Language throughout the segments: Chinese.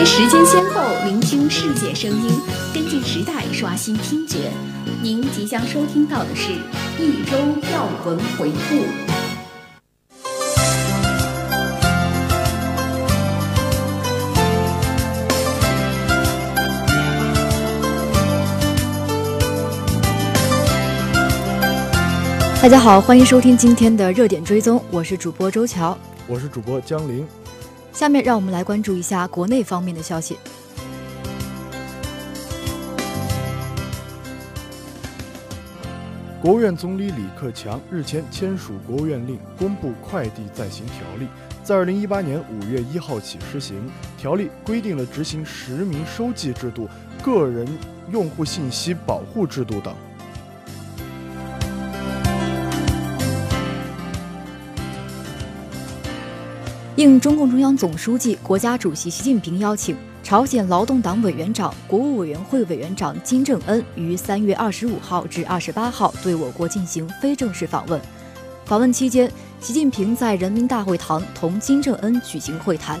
约时间先后，聆听世界声音，跟进时代，刷新听觉。您即将收听到的是一周要闻回顾。大家好，欢迎收听今天的热点追踪，我是主播周乔，我是主播江林。下面让我们来关注一下国内方面的消息。国务院总理李克强日前签署国务院令，公布《快递暂行条例》，在二零一八年五月一号起施行。条例规定了执行实名收寄制度、个人用户信息保护制度等。应中共中央总书记、国家主席习近平邀请，朝鲜劳动党委员长、国务委员会委员长金正恩于三月二十五号至二十八号对我国进行非正式访问。访问期间，习近平在人民大会堂同金正恩举行会谈。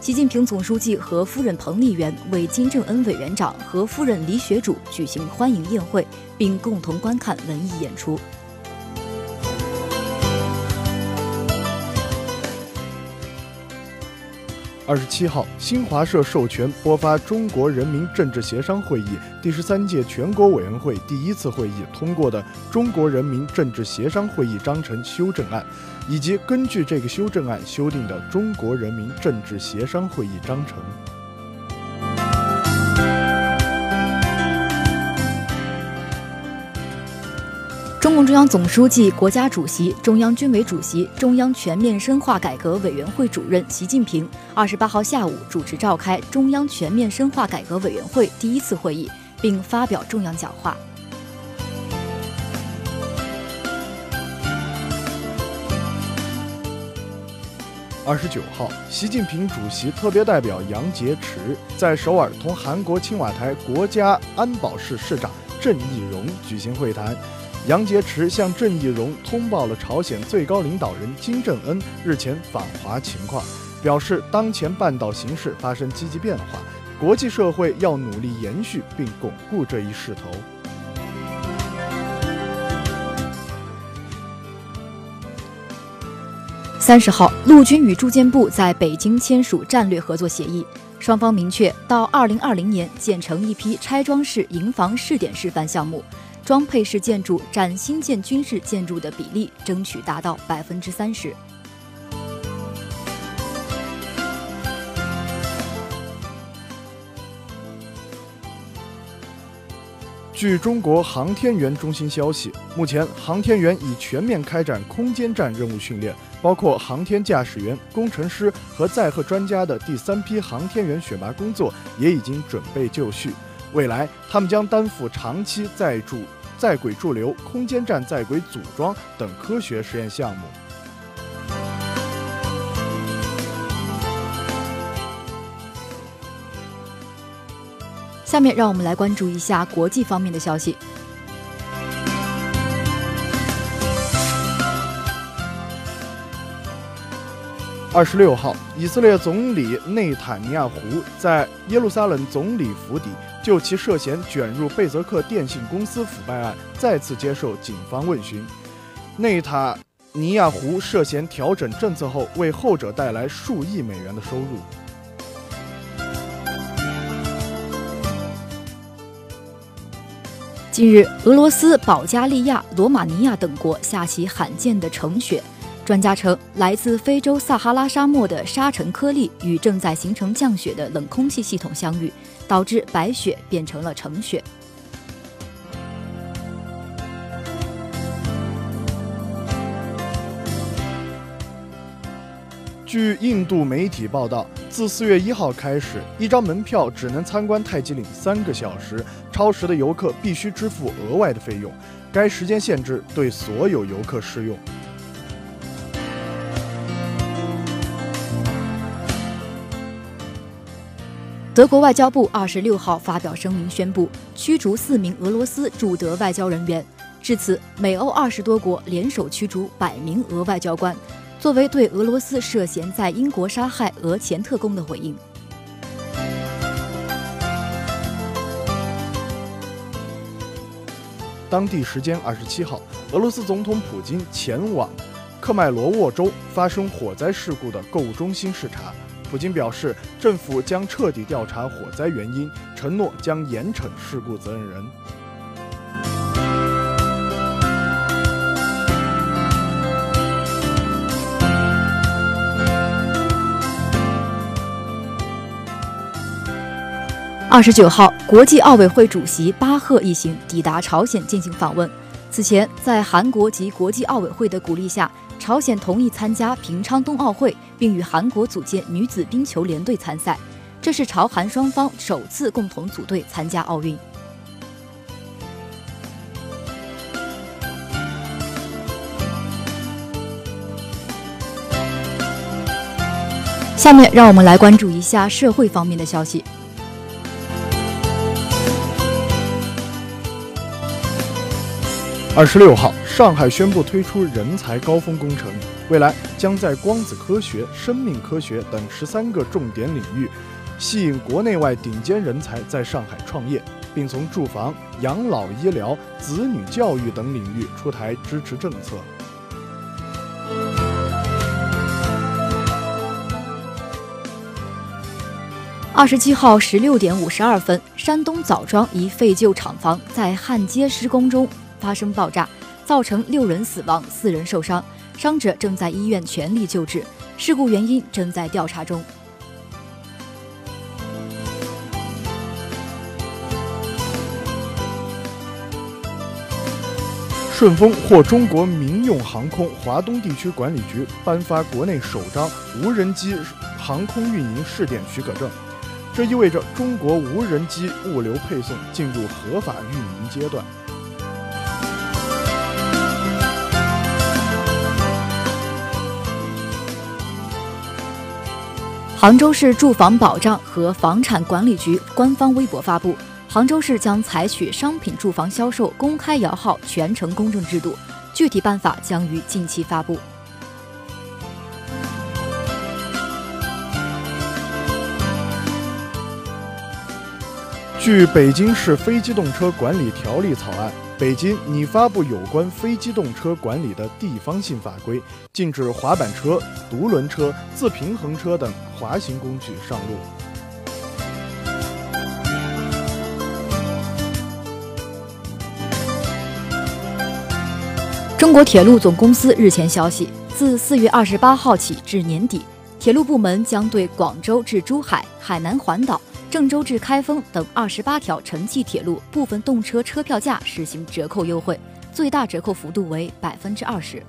习近平总书记和夫人彭丽媛为金正恩委员长和夫人李雪主举行欢迎宴会，并共同观看文艺演出。二十七号，新华社授权播发中国人民政治协商会议第十三届全国委员会第一次会议通过的《中国人民政治协商会议章程修正案》，以及根据这个修正案修订的《中国人民政治协商会议章程》。共中央总书记、国家主席、中央军委主席、中央全面深化改革委员会主任习近平，二十八号下午主持召开中央全面深化改革委员会第一次会议，并发表重要讲话。二十九号，习近平主席特别代表杨洁篪在首尔同韩国青瓦台国家安保室室长郑义荣举行会谈。杨洁篪向郑义溶通报了朝鲜最高领导人金正恩日前访华情况，表示当前半岛形势发生积极变化，国际社会要努力延续并巩固这一势头。三十号，陆军与住建部在北京签署战略合作协议，双方明确到二零二零年建成一批拆装式营房试点示范项目。装配式建筑占新建军事建筑的比例争取达到百分之三十。据中国航天员中心消息，目前航天员已全面开展空间站任务训练，包括航天驾驶员、工程师和载荷专家的第三批航天员选拔工作也已经准备就绪。未来，他们将担负长期在驻。在轨驻留、空间站在轨组装等科学实验项目。下面让我们来关注一下国际方面的消息。二十六号，以色列总理内塔尼亚胡在耶路撒冷总理府邸。就其涉嫌卷入贝泽克电信公司腐败案，再次接受警方问询。内塔尼亚胡涉嫌调整政策后，为后者带来数亿美元的收入。近日，俄罗斯、保加利亚、罗马尼亚等国下起罕见的橙雪。专家称，来自非洲撒哈拉沙漠的沙尘颗粒与正在形成降雪的冷空气系统相遇。导致白雪变成了橙雪。据印度媒体报道，自四月一号开始，一张门票只能参观泰姬陵三个小时，超时的游客必须支付额外的费用。该时间限制对所有游客适用。德国外交部二十六号发表声明宣布驱逐四名俄罗斯驻德外交人员。至此美欧二十多国联手驱逐百名俄外交官作为对俄罗斯涉嫌在英国杀害俄前特工的回应。当地时间二十七号俄罗斯总统普京前往克迈罗沃州发生火灾事故的购物中心视察。普京表示，政府将彻底调查火灾原因，承诺将严惩事故责任人。二十九号，国际奥委会主席巴赫一行抵达朝鲜进行访问。此前，在韩国及国际奥委会的鼓励下。朝鲜同意参加平昌冬奥会，并与韩国组建女子冰球联队参赛，这是朝韩双方首次共同组队参加奥运。下面让我们来关注一下社会方面的消息。二十六号，上海宣布推出人才高峰工程，未来将在光子科学、生命科学等十三个重点领域，吸引国内外顶尖人才在上海创业，并从住房、养老、医疗、子女教育等领域出台支持政策。二十七号十六点五十二分，山东枣庄一废旧厂房在焊接施工中。发生爆炸，造成六人死亡、四人受伤，伤者正在医院全力救治，事故原因正在调查中。顺丰获中国民用航空华东地区管理局颁发国内首张无人机航空运营试点许可证，这意味着中国无人机物流配送进入合法运营阶段。杭州市住房保障和房产管理局官方微博发布，杭州市将采取商品住房销售公开摇号全程公证制度，具体办法将于近期发布。据北京市非机动车管理条例草案。北京拟发布有关非机动车管理的地方性法规，禁止滑板车、独轮车、自平衡车等滑行工具上路。中国铁路总公司日前消息，自四月二十八号起至年底，铁路部门将对广州至珠海、海南环岛。郑州至开封等二十八条城际铁路部分动车车票价实行折扣优惠，最大折扣幅度为百分之二十。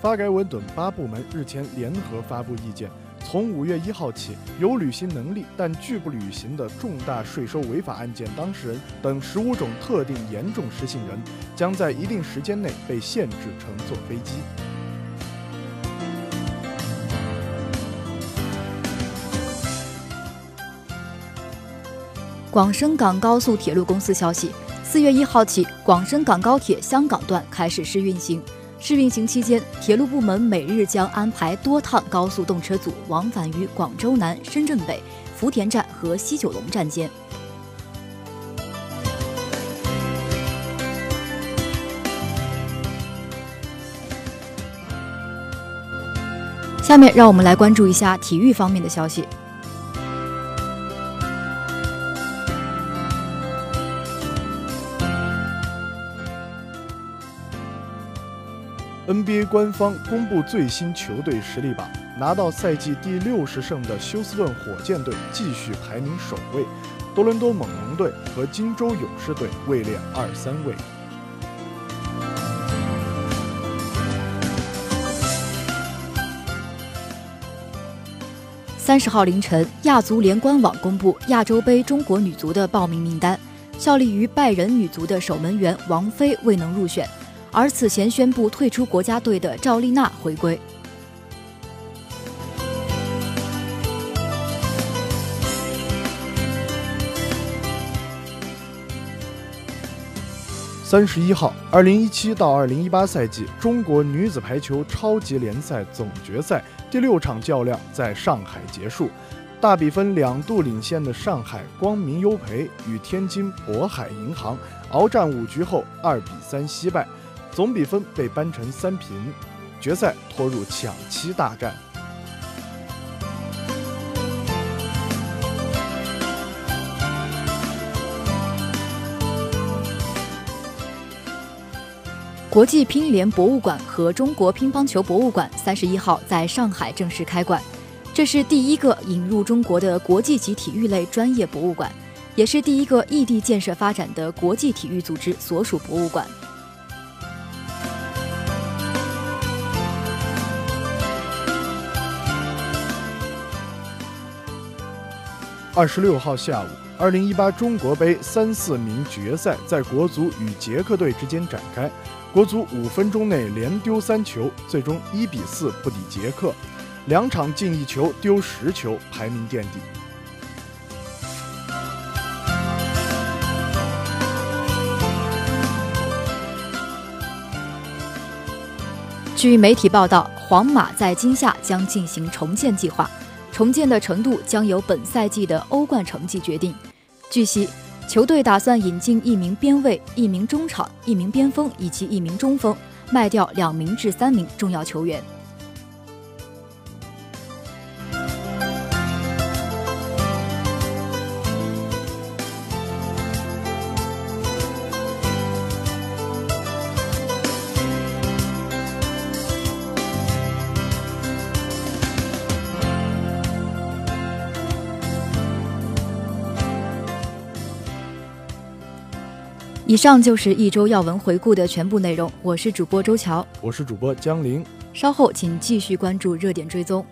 发改委等八部门日前联合发布意见。从五月一号起，有履行能力但拒不履行的重大税收违法案件当事人等十五种特定严重失信人，将在一定时间内被限制乘坐飞机。广深港高速铁路公司消息，四月一号起，广深港高铁香港段开始试运行。试运行期间，铁路部门每日将安排多趟高速动车组往返于广州南、深圳北、福田站和西九龙站间。下面让我们来关注一下体育方面的消息。NBA 官方公布最新球队实力榜，拿到赛季第六十胜的休斯顿火箭队继续排名首位，多伦多猛龙队和金州勇士队位列二三位。三十号凌晨，亚足联官网公布亚洲杯中国女足的报名名单，效力于拜仁女足的守门员王菲未能入选。而此前宣布退出国家队的赵丽娜回归。三十一号，二零一七到二零一八赛季中国女子排球超级联赛总决赛第六场较量在上海结束，大比分两度领先的上海光明优培与天津渤海银行鏖战五局后二比三惜败，总比分被扳成三平，决赛拖入抢七大战。国际乒联博物馆和中国乒乓球博物馆三十一号在上海正式开馆，这是第一个引入中国的国际级体育类专业博物馆，也是第一个异地建设发展的国际体育组织所属博物馆。二十六号下午，二零一八中国杯三四名决赛在国足与捷克队之间展开。国足五分钟内连丢三球，最终一比四不敌捷克，两场进一球丢十球，排名垫底。据媒体报道，皇马在今夏将进行重建计划，重建的程度将由本赛季的欧冠成绩决定。据悉。球队打算引进一名边卫、一名中场、一名边锋以及一名中锋，卖掉两名至三名重要球员。以上就是一周要闻回顾的全部内容。我是主播周乔，我是主播江林。稍后请继续关注热点追踪。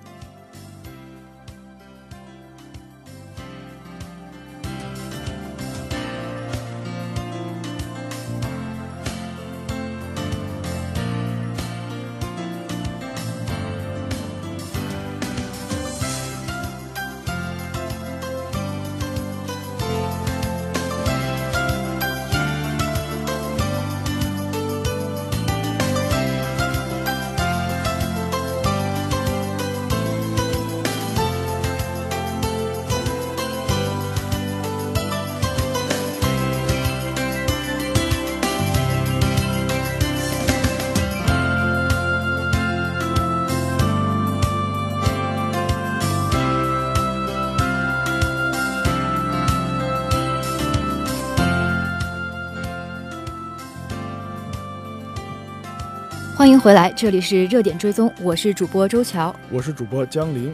欢迎回来，这里是热点追踪，我是主播周乔，我是主播江林。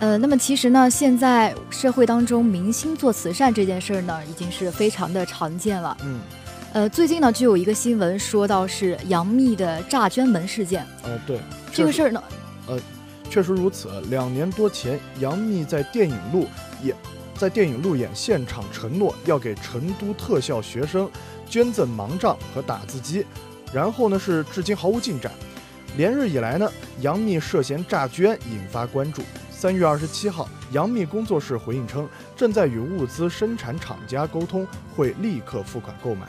呃，那么其实呢，现在社会当中明星做慈善这件事儿呢，已经是非常的常见了。嗯。呃，最近呢，就有一个新闻说到是杨幂的诈捐门事件。呃，对。这个事儿呢，呃，确实如此。两年多前，杨幂在电影路也。在电影路演现场承诺要给成都特校学生捐赠盲杖和打字机，然后呢是至今毫无进展。连日以来呢，杨幂涉嫌诈捐引发关注。三月二十七号，杨幂工作室回应称，正在与物资生产厂家沟通，会立刻付款购买。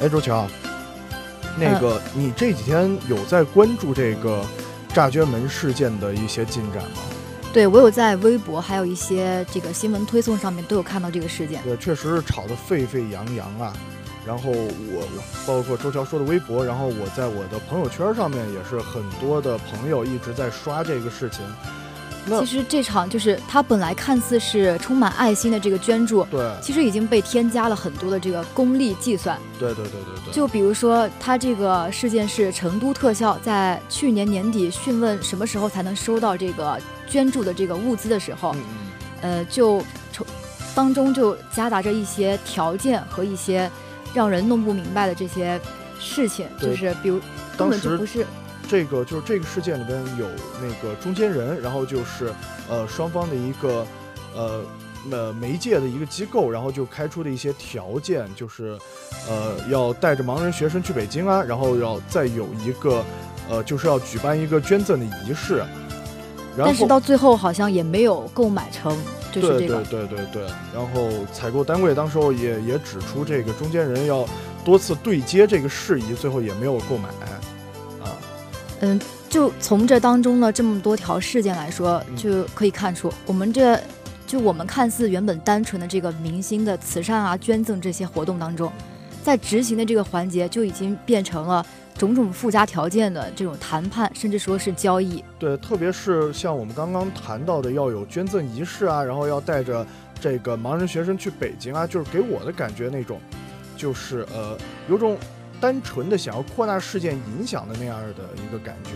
哎，周乔，那个你这几天有在关注这个诈捐门事件的一些进展吗？对，我有在微博，还有一些这个新闻推送上面都有看到这个事件。对，确实是吵得沸沸扬扬啊。然后我，包括周乔说的微博，然后我在我的朋友圈上面也是很多的朋友一直在刷这个事情。其实这场就是他本来看似是充满爱心的这个捐助，对，其实已经被添加了很多的这个功利计算。对对对对对。就比如说，他这个事件是成都特效在去年年底询问什么时候才能收到这个捐助的这个物资的时候，呃，就当中就夹杂着一些条件和一些让人弄不明白的这些事情，就是比如根本就不是这个就是这个事件里边有那个中间人，然后就是呃双方的一个呃呃媒介的一个机构，然后就开出的一些条件，就是呃要带着盲人学生去北京啊，然后要再有一个呃就是要举办一个捐赠的仪式，然后但是到最后好像也没有购买成，就是这个。对对对对对，然后采购单位当时候也也指出这个中间人要多次对接这个事宜，最后也没有购买啊。嗯，就从这当中的这么多条事件来说，嗯就可以看出，我们这就我们看似原本单纯的这个明星的慈善啊、捐赠这些活动当中，在执行的这个环节就已经变成了种种附加条件的这种谈判，甚至说是交易。对，特别是像我们刚刚谈到的，要有捐赠仪式啊，然后要带着这个盲人学生去北京啊，就是给我的感觉那种，就是呃，有种单纯的想要扩大事件影响的那样的一个感觉。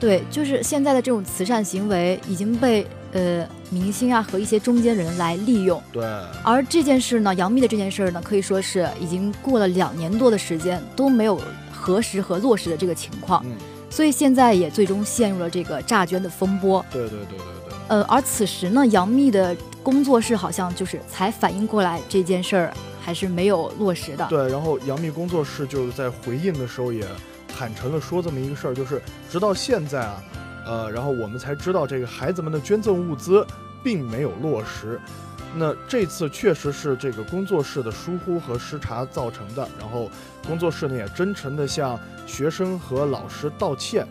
对，就是现在的这种慈善行为已经被呃明星啊和一些中间人来利用。对，而这件事呢，杨幂的这件事呢，可以说是已经过了两年多的时间都没有核实和落实的这个情况，嗯，所以现在也最终陷入了这个诈捐的风波。对对对对对，呃，而此时呢，杨幂的工作室好像就是才反应过来这件事儿还是没有落实的。对，然后杨幂工作室就是在回应的时候也坦诚了说这么一个事儿，就是直到现在啊，呃，然后我们才知道这个孩子们的捐赠物资并没有落实。那这次确实是这个工作室的疏忽和失察造成的，然后工作室呢也真诚地向学生和老师道歉，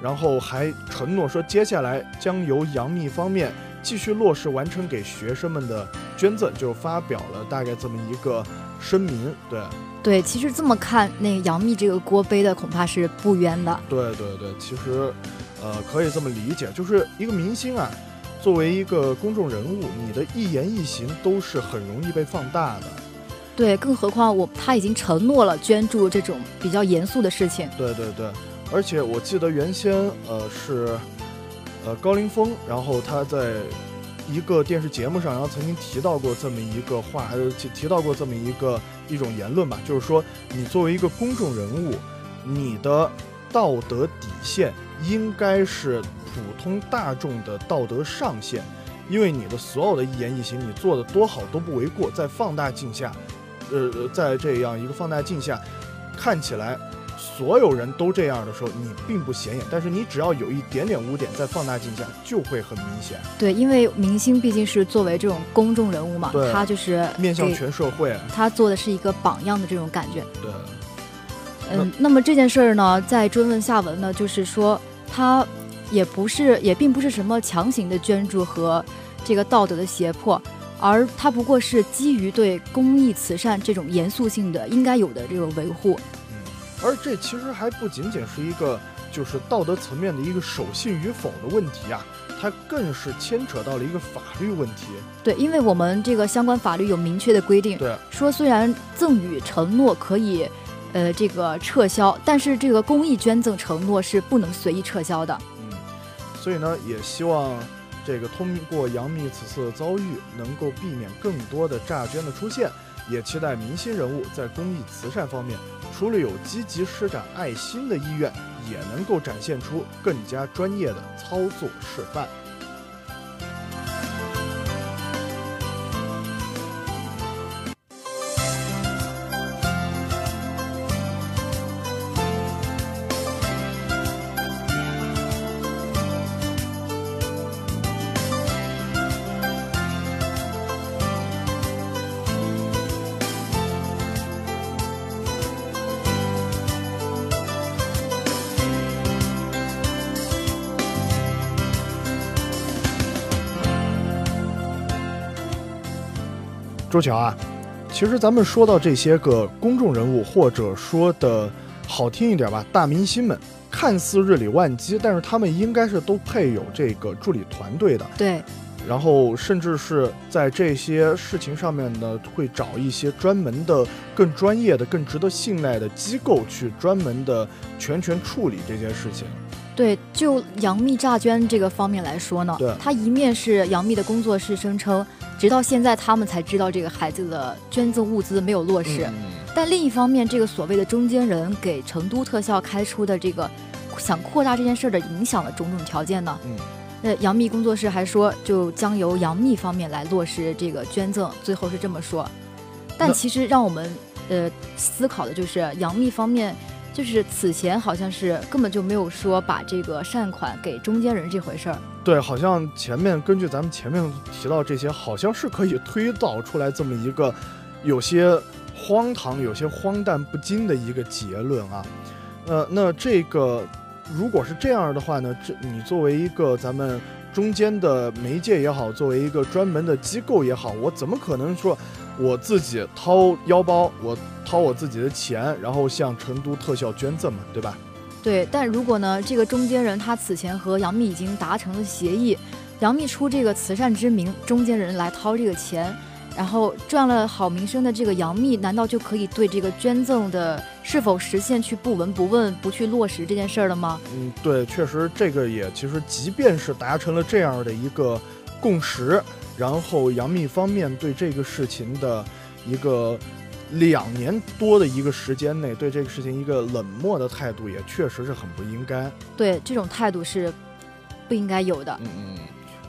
然后还承诺说接下来将由杨幂方面继续落实完成给学生们的捐赠，就发表了大概这么一个声明，对。对，其实这么看，那个杨幂这个锅背的恐怕是不冤的。对对对，其实，呃，可以这么理解，就是一个明星啊，作为一个公众人物，你的一言一行都是很容易被放大的。对，更何况我他已经承诺了捐助这种比较严肃的事情。对对对，而且我记得原先呃是，呃高凌风，然后他在一个电视节目上，然后曾经提到过这么一个话，呃提提到过这么一个一种言论吧，就是说你作为一个公众人物，你的道德底线应该是普通大众的道德上限，因为你的所有的一言一行，你做的多好都不为过，在放大镜下，呃在这样一个放大镜下，看起来所有人都这样的时候，你并不显眼，但是你只要有一点点污点，在放大镜下就会很明显，对，因为明星毕竟是作为这种公众人物嘛，他就是面向全社会。他做的是一个榜样的这种感觉。对，嗯，那么这件事儿呢，在追问下文呢，就是说他也不是，也并不是什么强行的捐助和这个道德的胁迫，而他不过是基于对公益慈善这种严肃性的应该有的这个维护。而这其实还不仅仅是一个就是道德层面的一个守信与否的问题啊，它更是牵扯到了一个法律问题。对，因为我们这个相关法律有明确的规定，对，说虽然赠与承诺可以，呃，这个撤销，但是这个公益捐赠承诺是不能随意撤销的。嗯，所以呢，也希望这个通过杨幂此次的遭遇，能够避免更多的诈捐的出现，也期待明星人物在公益慈善方面，除了有积极施展爱心的意愿，也能够展现出更加专业的操作示范。周乔啊，其实咱们说到这些个公众人物，或者说的好听一点吧，大明星们，看似日理万机，但是他们应该是都配有这个助理团队的。对，然后甚至是在这些事情上面呢，会找一些专门的、更专业的、更值得信赖的机构去专门的全权处理这件事情。对，就杨幂诈捐这个方面来说呢对，他一面是杨幂的工作室声称，直到现在他们才知道这个孩子的捐赠物资没有落实，嗯但另一方面，这个所谓的中间人给成都特效开出的这个想扩大这件事儿的影响的种种条件呢？嗯，那杨幂工作室还说，就将由杨幂方面来落实这个捐赠，最后是这么说。但其实让我们呃思考的就是杨幂方面。就是此前好像是根本就没有说把这个善款给中间人这回事儿。对，好像前面根据咱们前面提到这些，好像是可以推导出来这么一个有些荒唐、有些荒诞不经的一个结论啊。呃，那这个如果是这样的话呢，这你作为一个咱们中间的媒介也好，作为一个专门的机构也好，我怎么可能说？我自己掏腰包，我掏我自己的钱，然后向成都特效捐赠嘛，对吧？对，但如果呢，这个中间人他此前和杨幂已经达成了协议，杨幂出这个慈善之名，中间人来掏这个钱，然后赚了好名声的这个杨幂，难道就可以对这个捐赠的是否实现去不闻不问，不去落实这件事儿了吗？嗯，对，确实这个也其实，即便是达成了这样的一个共识。然后杨幂方面对这个事情的一个两年多的一个时间内，对这个事情一个冷漠的态度，也确实是很不应该。对，这种态度是不应该有的。嗯嗯，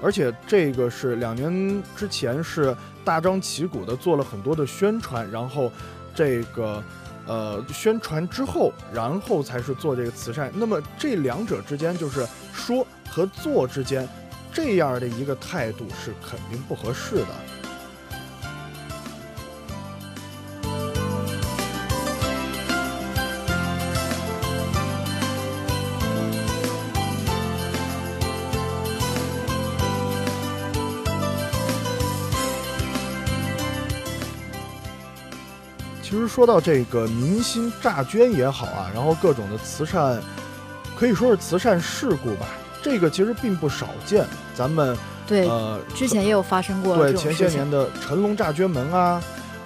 而且这个是两年之前是大张旗鼓的做了很多的宣传，然后这个呃宣传之后，然后才是做这个慈善。那么这两者之间，就是说和做之间。这样的一个态度是肯定不合适的。说到这个明星诈捐也好啊，然后各种的慈善，可以说是慈善事故吧。这个其实并不少见，咱们对呃之前也有发生过对前些年的成龙诈捐门啊，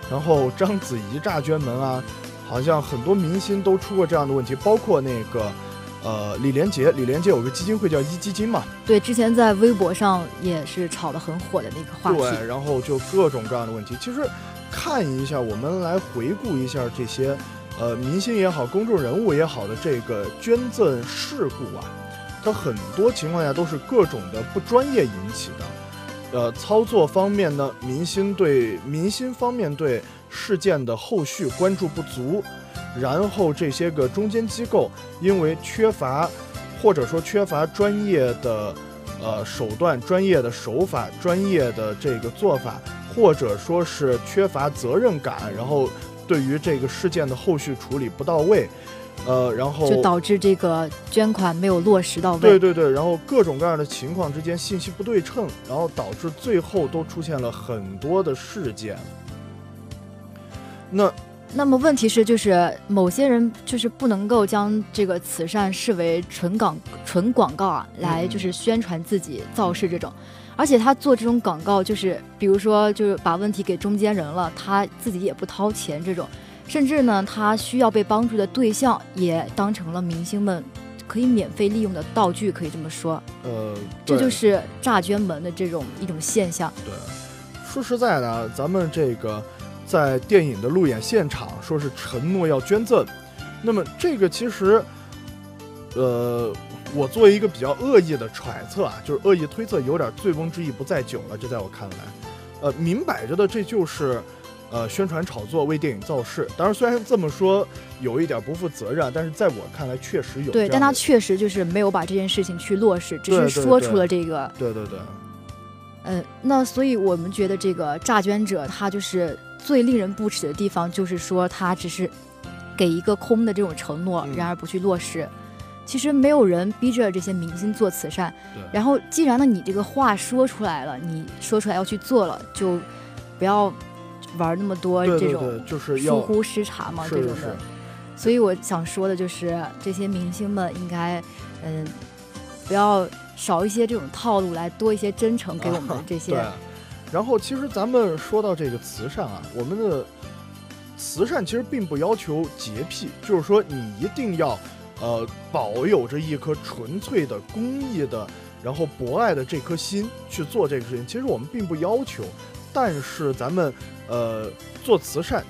然后章子怡诈捐门啊，好像很多明星都出过这样的问题，包括那个呃李连杰，李连杰有个基金会叫一基金嘛，对，之前在微博上也是炒得很火的那个话题，对，然后就各种各样的问题，其实看一下，我们来回顾一下这些呃明星也好，公众人物也好的这个捐赠事故啊。它很多情况下都是各种的不专业引起的，呃，操作方面呢，明星对明星方面对事件的后续关注不足，然后这些个中间机构因为缺乏或者说缺乏专业的呃手段、专业的手法、专业的这个做法，或者说是缺乏责任感，然后对于这个事件的后续处理不到位。呃，然后就导致这个捐款没有落实到位。对对对，然后各种各样的情况之间信息不对称，然后导致最后都出现了很多的事件。那那么问题是，就是某些人就是不能够将这个慈善视为纯广纯广告啊，来就是宣传自己造势这种，而且他做这种广告，就是比如说就是把问题给中间人了，他自己也不掏钱这种。甚至呢，他需要被帮助的对象也当成了明星们可以免费利用的道具，可以这么说。呃，这就是诈捐门的这种一种现象。对，说实在的，咱们这个在电影的路演现场说是承诺要捐赠，那么这个其实，呃，我作为一个比较恶意的揣测啊，就是恶意推测，有点醉翁之意不在酒了。这在我看来，呃，明摆着的，这就是。呃，宣传炒作为电影造势，当然虽然这么说有一点不负责任，但是在我看来确实有。对，但他确实就是没有把这件事情去落实，只是说出了这个。对对对。嗯，那所以我们觉得这个诈捐者他就是最令人不齿的地方，就是说他只是给一个空的这种承诺，然而不去落实。其实没有人逼着这些明星做慈善，然后既然呢你这个话说出来了，你说出来要去做了，就不要。玩那么多这种就是疏忽失察嘛，这种的，所以我想说的就是这些明星们应该，嗯，不要少一些这种套路，来多一些真诚给我们这些。对。然后其实咱们说到这个慈善啊，我们的慈善其实并不要求洁癖，就是说你一定要呃保有着一颗纯粹的公益的，然后博爱的这颗心去做这个事情。其实我们并不要求。但是咱们，呃，做慈善，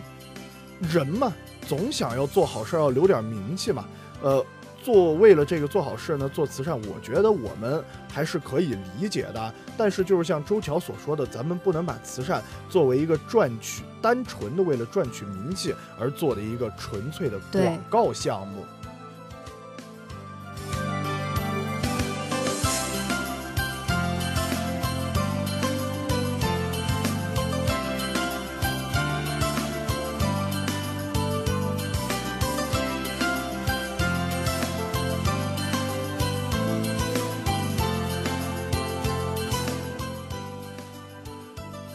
人嘛，总想要做好事，要留点名气嘛。呃，做为了这个做好事呢，做慈善，我觉得我们还是可以理解的。但是就是像周桥所说的，咱们不能把慈善作为一个赚取单纯的为了赚取名气而做的一个纯粹的广告项目。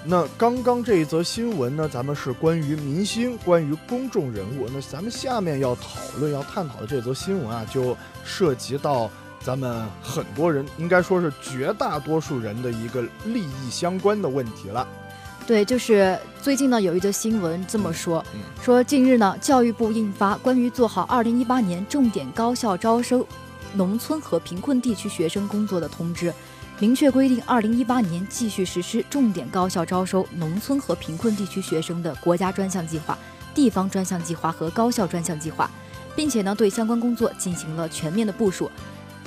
那刚刚这一则新闻呢，咱们是关于明星、关于公众人物。那咱们下面要讨论、要探讨的这则新闻啊，就涉及到咱们很多人，应该说是绝大多数人的一个利益相关的问题了。对，就是最近呢，有一则新闻这么说：说近日呢，教育部印发关于做好二零一八年重点高校招收农村和贫困地区学生工作的通知。明确规定，二零一八年继续实施重点高校招收农村和贫困地区学生的国家专项计划、地方专项计划和高校专项计划，并且呢，对相关工作进行了全面的部署。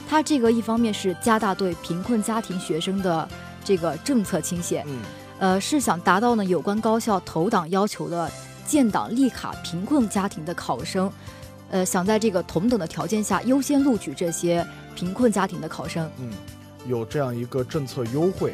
它这个一方面是加大对贫困家庭学生的这个政策倾斜，嗯，呃，是想达到呢有关高校投档要求的建档立卡贫困家庭的考生，呃，想在这个同等的条件下优先录取这些贫困家庭的考生，嗯。有这样一个政策优惠。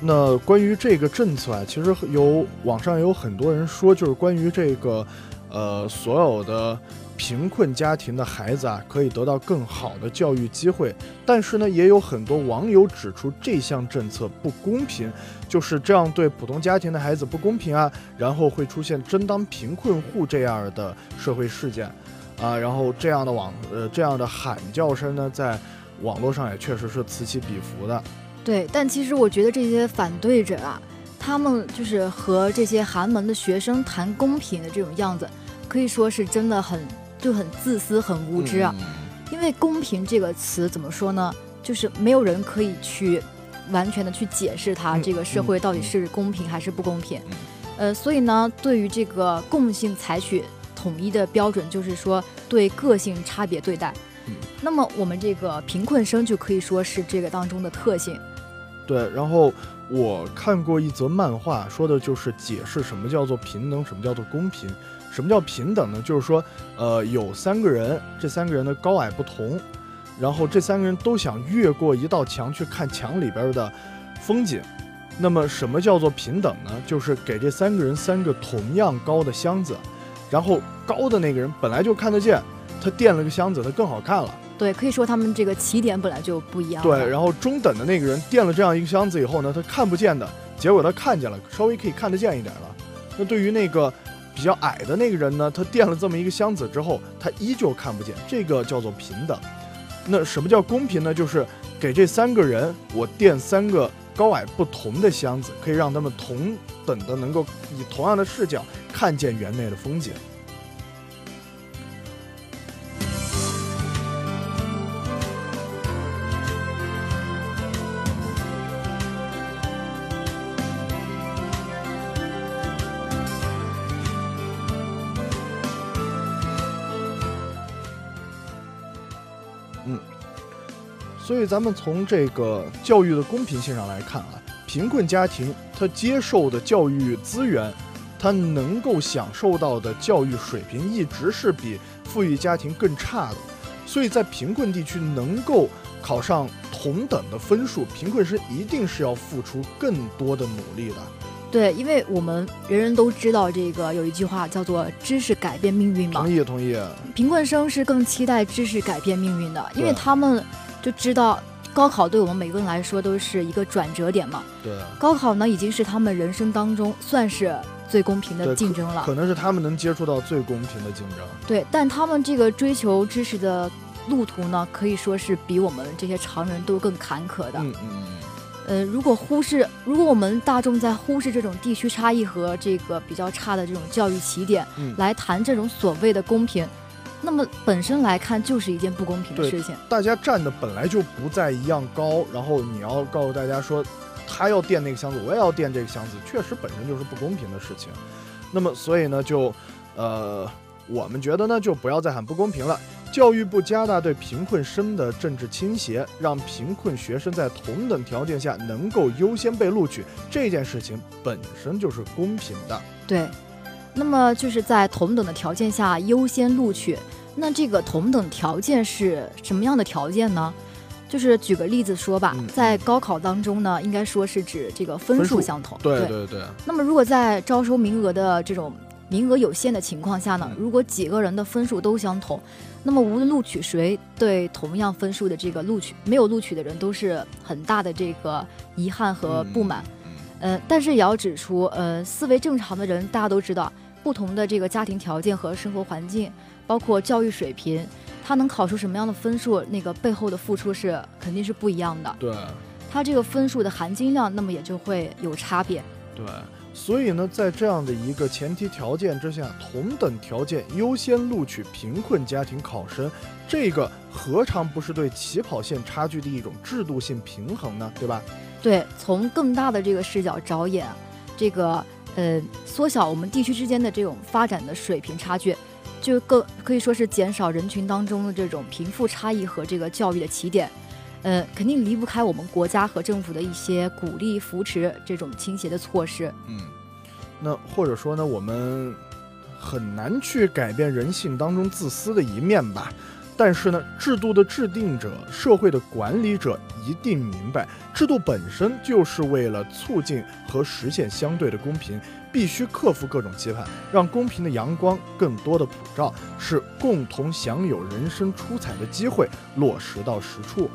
那关于这个政策啊，其实有网上有很多人说，就是关于这个，呃，所有的。贫困家庭的孩子啊，可以得到更好的教育机会，但是呢，也有很多网友指出这项政策不公平，就是这样对普通家庭的孩子不公平啊，然后会出现争当贫困户这样的社会事件，啊，然后这样的网呃这样的喊叫声呢，在网络上也确实是此起彼伏的。对，但其实我觉得这些反对者啊，他们就是和这些寒门的学生谈公平的这种样子，可以说是真的很。就很自私、很无知啊！因为“公平”这个词怎么说呢？就是没有人可以去完全的去解释它这个社会到底是公平还是不公平。呃，所以呢，对于这个共性采取统一的标准，就是说对个性差别对待。那么我们这个贫困生就可以说是这个当中的特性。对，然后我看过一则漫画，说的就是解释什么叫做平等，什么叫做公平。什么叫平等呢？就是说，呃，有三个人，这三个人的高矮不同，然后这三个人都想越过一道墙去看墙里边的风景。那么，什么叫做平等呢？就是给这三个人三个同样高的箱子，然后高的那个人本来就看得见，他垫了个箱子，他更好看了。对，可以说他们这个起点本来就不一样。对，然后中等的那个人垫了这样一个箱子以后呢，他看不见的结果他看见了，稍微可以看得见一点了。那对于那个。比较矮的那个人呢，他垫了这么一个箱子之后，他依旧看不见，这个叫做平等。那什么叫公平呢？就是给这三个人，我垫三个高矮不同的箱子，可以让他们同等的能够以同样的视角看见园内的风景。所以，咱们从这个教育的公平性上来看啊，贫困家庭他接受的教育资源，他能够享受到的教育水平，一直是比富裕家庭更差的。所以在贫困地区能够考上同等的分数，贫困生一定是要付出更多的努力的。对，因为我们人人都知道，这个有一句话叫做“知识改变命运”嘛。同意，同意。贫困生是更期待知识改变命运的，因为他们。就知道高考对我们每个人来说都是一个转折点嘛。对，高考呢已经是他们人生当中算是最公平的竞争了，可能是他们能接触到最公平的竞争。对，但他们这个追求知识的路途呢，可以说是比我们这些常人都更坎坷的。嗯嗯嗯。呃，如果忽视，如果我们大众在忽视这种地区差异和这个比较差的这种教育起点，来谈这种所谓的公平。那么本身来看就是一件不公平的事情。大家站的本来就不在一样高，然后你要告诉大家说，他要垫那个箱子，我也要垫这个箱子，确实本身就是不公平的事情。那么所以呢，就，呃，我们觉得呢，就不要再喊不公平了。教育部加大对贫困生的政治倾斜，让贫困学生在同等条件下能够优先被录取，这件事情本身就是公平的。对，那么就是在同等的条件下优先录取，那这个同等条件是什么样的条件呢？就是举个例子说吧，在高考当中呢，应该说是指这个分数相同。对对对。那么如果在招收名额的这种名额有限的情况下呢，如果几个人的分数都相同。那么无论录取谁，对同样分数的这个录取没有录取的人都是很大的这个遗憾和不满。呃，但是也要指出，呃，思维正常的人大家都知道，不同的这个家庭条件和生活环境，包括教育水平，他能考出什么样的分数，那个背后的付出是肯定是不一样的。对，他这个分数的含金量，那么也就会有差别。对。所以呢，在这样的一个前提条件之下，同等条件优先录取贫困家庭考生，这个何尝不是对起跑线差距的一种制度性平衡呢？对吧？对，从更大的这个视角着眼，这个呃，缩小我们地区之间的这种发展的水平差距，就更可以说是减少人群当中的这种贫富差异和这个教育的起点，呃，肯定离不开我们国家和政府的一些鼓励扶持这种倾斜的措施。嗯。那或者说呢，我们很难去改变人性当中自私的一面吧。但是呢，制度的制定者、社会的管理者一定明白，制度本身就是为了促进和实现相对的公平，必须克服各种期盼，让公平的阳光更多的普照，是共同享有人生出彩的机会落实到实处。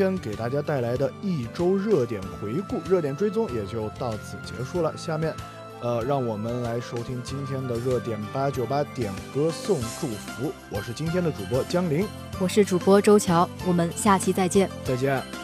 天给大家带来的一周热点回顾、热点追踪也就到此结束了。下面，呃，让我们来收听今天的热点八九八点歌送祝福。我是今天的主播江林，我是主播周乔，我们下期再见，再见。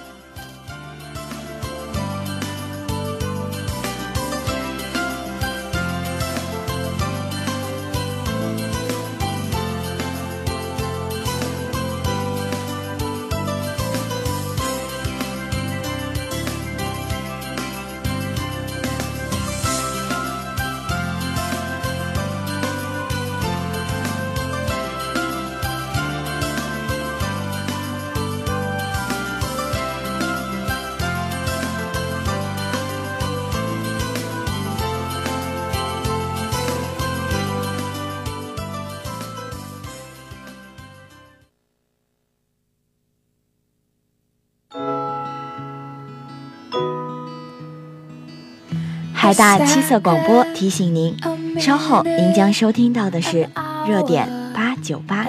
大七色广播提醒您，稍后您将收听到的是热点八九八。